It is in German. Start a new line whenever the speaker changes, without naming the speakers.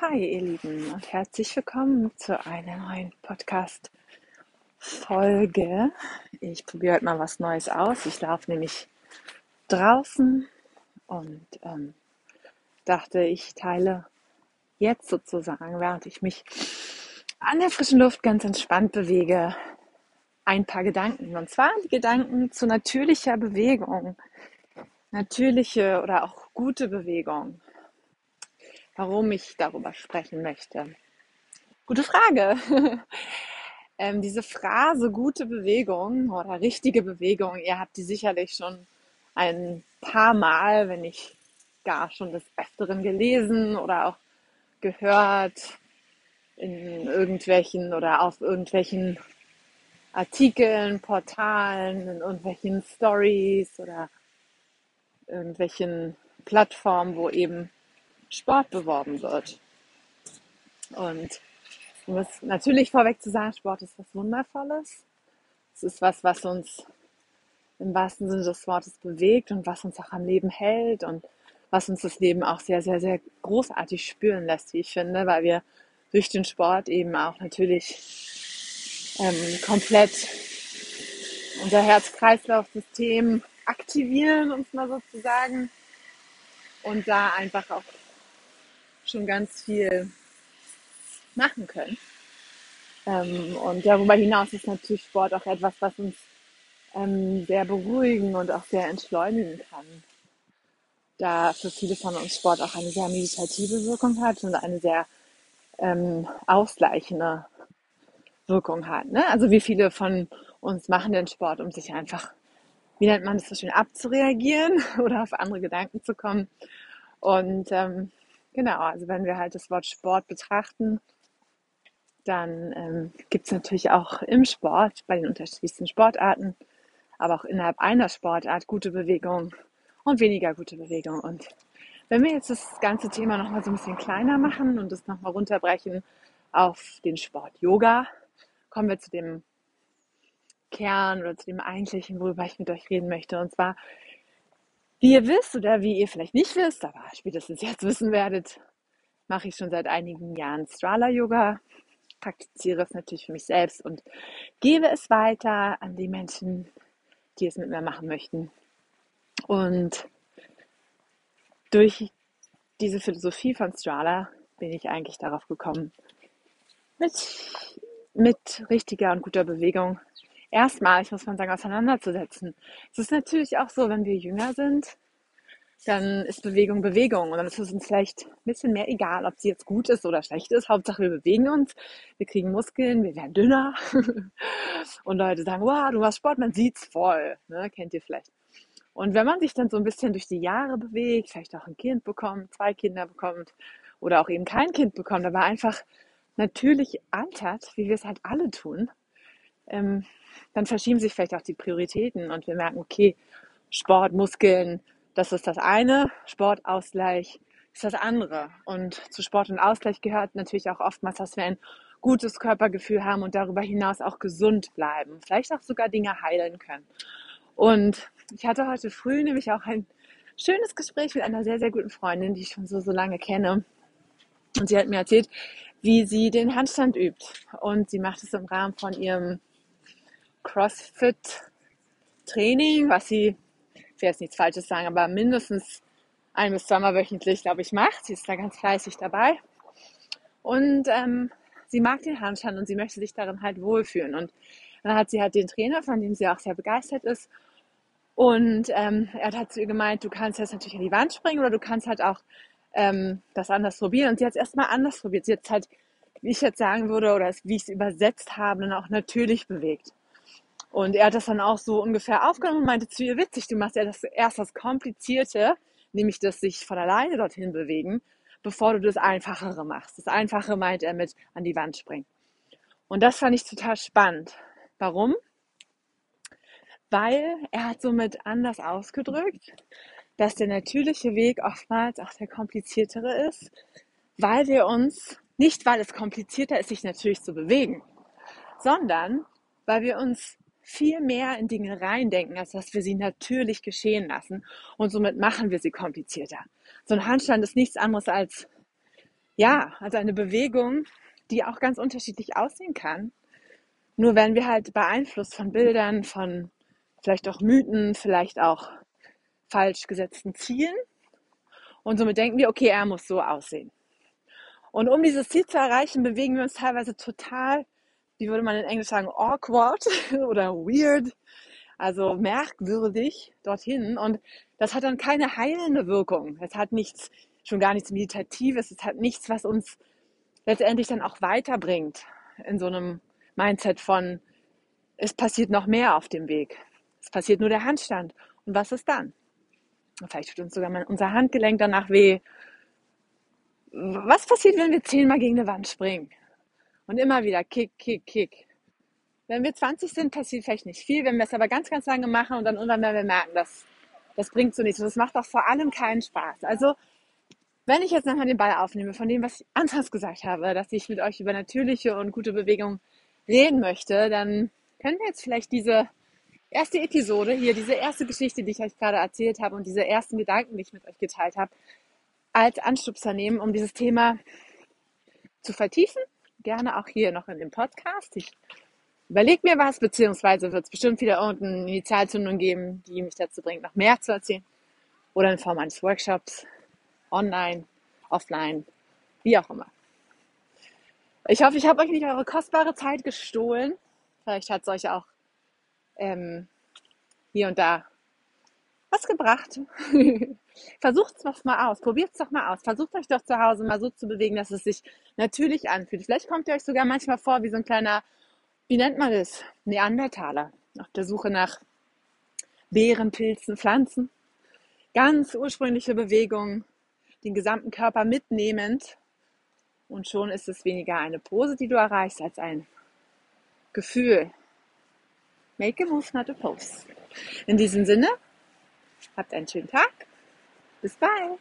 Hi ihr Lieben und herzlich willkommen zu einer neuen Podcast-Folge. Ich probiere heute mal was Neues aus. Ich laufe nämlich draußen und ähm, dachte, ich teile jetzt sozusagen, während ich mich an der frischen Luft ganz entspannt bewege, ein paar Gedanken. Und zwar die Gedanken zu natürlicher Bewegung. Natürliche oder auch gute Bewegung warum ich darüber sprechen möchte. Gute Frage. ähm, diese Phrase gute Bewegung oder richtige Bewegung, ihr habt die sicherlich schon ein paar Mal, wenn nicht gar schon des Öfteren gelesen oder auch gehört in irgendwelchen oder auf irgendwelchen Artikeln, Portalen, in irgendwelchen Stories oder irgendwelchen Plattformen, wo eben Sport beworben wird. Und um es natürlich vorweg zu sagen, Sport ist was Wundervolles. Es ist was, was uns im wahrsten Sinne des Wortes bewegt und was uns auch am Leben hält und was uns das Leben auch sehr, sehr, sehr großartig spüren lässt, wie ich finde, weil wir durch den Sport eben auch natürlich ähm, komplett unser Herz-Kreislauf-System aktivieren, um es mal so zu sagen, und da einfach auch schon ganz viel machen können. Ähm, und darüber hinaus ist natürlich Sport auch etwas, was uns ähm, sehr beruhigen und auch sehr entschleunigen kann. Da für viele von uns Sport auch eine sehr meditative Wirkung hat und eine sehr ähm, ausgleichende Wirkung hat. Ne? Also wie viele von uns machen den Sport, um sich einfach, wie nennt man das so schön, abzureagieren oder auf andere Gedanken zu kommen. Und ähm, Genau, also wenn wir halt das Wort Sport betrachten, dann ähm, gibt es natürlich auch im Sport, bei den unterschiedlichsten Sportarten, aber auch innerhalb einer Sportart gute Bewegung und weniger gute Bewegung. Und wenn wir jetzt das ganze Thema nochmal so ein bisschen kleiner machen und das nochmal runterbrechen auf den Sport Yoga, kommen wir zu dem Kern oder zu dem eigentlichen, worüber ich mit euch reden möchte. Und zwar wie ihr wisst oder wie ihr vielleicht nicht wisst, aber spätestens jetzt wissen werdet, mache ich schon seit einigen Jahren Strala Yoga, praktiziere es natürlich für mich selbst und gebe es weiter an die Menschen, die es mit mir machen möchten. Und durch diese Philosophie von Strala bin ich eigentlich darauf gekommen, mit, mit richtiger und guter Bewegung erstmalig, muss man sagen, auseinanderzusetzen. Es ist natürlich auch so, wenn wir jünger sind, dann ist Bewegung Bewegung. Und dann ist es uns vielleicht ein bisschen mehr egal, ob sie jetzt gut ist oder schlecht ist. Hauptsache, wir bewegen uns, wir kriegen Muskeln, wir werden dünner. und Leute sagen, wow, du machst Sport, man sieht's voll. Ne? Kennt ihr vielleicht. Und wenn man sich dann so ein bisschen durch die Jahre bewegt, vielleicht auch ein Kind bekommt, zwei Kinder bekommt oder auch eben kein Kind bekommt, aber einfach natürlich altert, wie wir es halt alle tun, ähm, dann verschieben sich vielleicht auch die Prioritäten und wir merken, okay, Sport, Muskeln, das ist das eine, Sportausgleich ist das andere. Und zu Sport und Ausgleich gehört natürlich auch oftmals, dass wir ein gutes Körpergefühl haben und darüber hinaus auch gesund bleiben, vielleicht auch sogar Dinge heilen können. Und ich hatte heute früh nämlich auch ein schönes Gespräch mit einer sehr, sehr guten Freundin, die ich schon so, so lange kenne. Und sie hat mir erzählt, wie sie den Handstand übt. Und sie macht es im Rahmen von ihrem CrossFit-Training, was sie, ich will jetzt nichts Falsches sagen, aber mindestens ein bis zweimal wöchentlich, glaube ich, macht. Sie ist da ganz fleißig dabei. Und ähm, sie mag den Handstand und sie möchte sich darin halt wohlfühlen. Und dann hat sie halt den Trainer, von dem sie auch sehr begeistert ist. Und ähm, er hat zu ihr gemeint, du kannst jetzt natürlich an die Wand springen oder du kannst halt auch ähm, das anders probieren. Und sie hat es erstmal anders probiert. Sie hat es halt, wie ich jetzt sagen würde, oder wie ich es übersetzt habe, dann auch natürlich bewegt. Und er hat das dann auch so ungefähr aufgenommen und meinte zu ihr, witzig, du machst ja das, erst das Komplizierte, nämlich das sich von alleine dorthin bewegen, bevor du das Einfachere machst. Das Einfache meint er mit an die Wand springen. Und das fand ich total spannend. Warum? Weil er hat somit anders ausgedrückt, dass der natürliche Weg oftmals auch der kompliziertere ist, weil wir uns, nicht weil es komplizierter ist, sich natürlich zu bewegen, sondern weil wir uns viel mehr in Dinge reindenken, als dass wir sie natürlich geschehen lassen. Und somit machen wir sie komplizierter. So ein Handstand ist nichts anderes als ja, also eine Bewegung, die auch ganz unterschiedlich aussehen kann. Nur wenn wir halt beeinflusst von Bildern, von vielleicht auch Mythen, vielleicht auch falsch gesetzten Zielen. Und somit denken wir, okay, er muss so aussehen. Und um dieses Ziel zu erreichen, bewegen wir uns teilweise total, wie würde man in Englisch sagen, awkward oder weird, also merkwürdig dorthin. Und das hat dann keine heilende Wirkung. Es hat nichts, schon gar nichts Meditatives. Es hat nichts, was uns letztendlich dann auch weiterbringt in so einem Mindset von, es passiert noch mehr auf dem Weg. Es passiert nur der Handstand. Und was ist dann? Vielleicht tut uns sogar mal unser Handgelenk danach weh. Was passiert, wenn wir zehnmal gegen eine Wand springen? Und immer wieder Kick, Kick, Kick. Wenn wir 20 sind, passiert vielleicht nicht viel. Wenn wir es aber ganz, ganz lange machen und dann irgendwann werden wir merken, dass das bringt so nichts. Und das macht auch vor allem keinen Spaß. Also, wenn ich jetzt nochmal den Ball aufnehme von dem, was ich anfangs gesagt habe, dass ich mit euch über natürliche und gute Bewegung reden möchte, dann können wir jetzt vielleicht diese erste Episode hier, diese erste Geschichte, die ich euch gerade erzählt habe und diese ersten Gedanken, die ich mit euch geteilt habe, als Anstupser nehmen, um dieses Thema zu vertiefen. Gerne auch hier noch in dem Podcast. Ich überlege mir was, beziehungsweise wird es bestimmt wieder irgendeine Initialzündung geben, die mich dazu bringt, noch mehr zu erzählen. Oder in Form eines Workshops, online, offline, wie auch immer. Ich hoffe, ich habe euch nicht eure kostbare Zeit gestohlen. Vielleicht hat es euch auch ähm, hier und da was gebracht. Versucht es doch mal aus. Probiert es doch mal aus. Versucht euch doch zu Hause mal so zu bewegen, dass es sich natürlich anfühlt. Vielleicht kommt ihr euch sogar manchmal vor wie so ein kleiner, wie nennt man das? Neandertaler. Auf der Suche nach Beeren, Pilzen, Pflanzen. Ganz ursprüngliche Bewegung. Den gesamten Körper mitnehmend. Und schon ist es weniger eine Pose, die du erreichst, als ein Gefühl. Make a move, not a pose. In diesem Sinne, Habt einen schönen Tag. Bis bald.